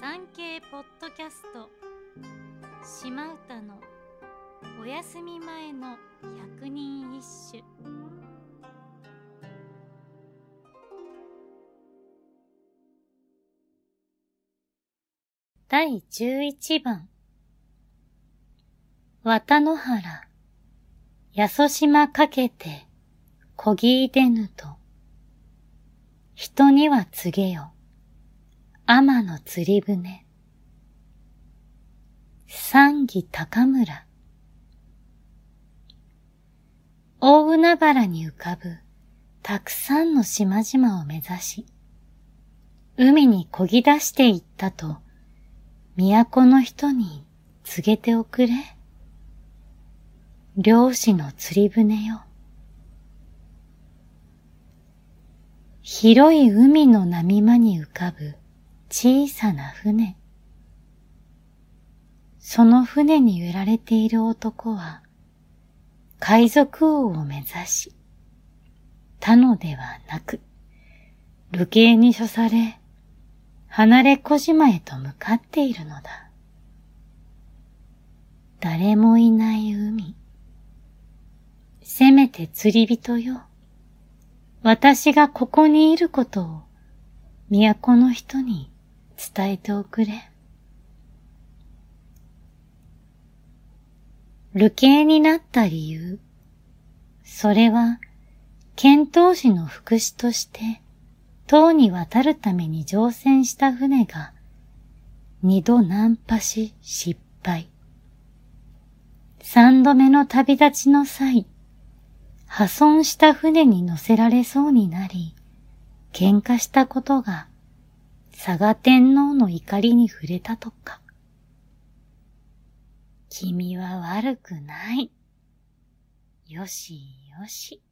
産経ポッドキャスト。島唄のお休み前の百人一首。第十一番。綿野原。やそ島かけてこぎいでぬと。人には告げよ。天の釣り船。三義高村。大海原に浮かぶたくさんの島々を目指し、海に漕ぎ出していったと、都の人に告げておくれ。漁師の釣り船よ。広い海の波間に浮かぶ小さな船。その船に揺られている男は、海賊王を目指し、他のではなく、流刑に処され、離れ小島へと向かっているのだ。誰もいない海。せめて釣り人よ。私がここにいることを、都の人に伝えておくれ。流刑になった理由。それは、遣唐使の副使として、唐に渡るために乗船した船が、二度ナンパし失敗。三度目の旅立ちの際、破損した船に乗せられそうになり、喧嘩したことが佐賀天皇の怒りに触れたとか。君は悪くない。よしよし。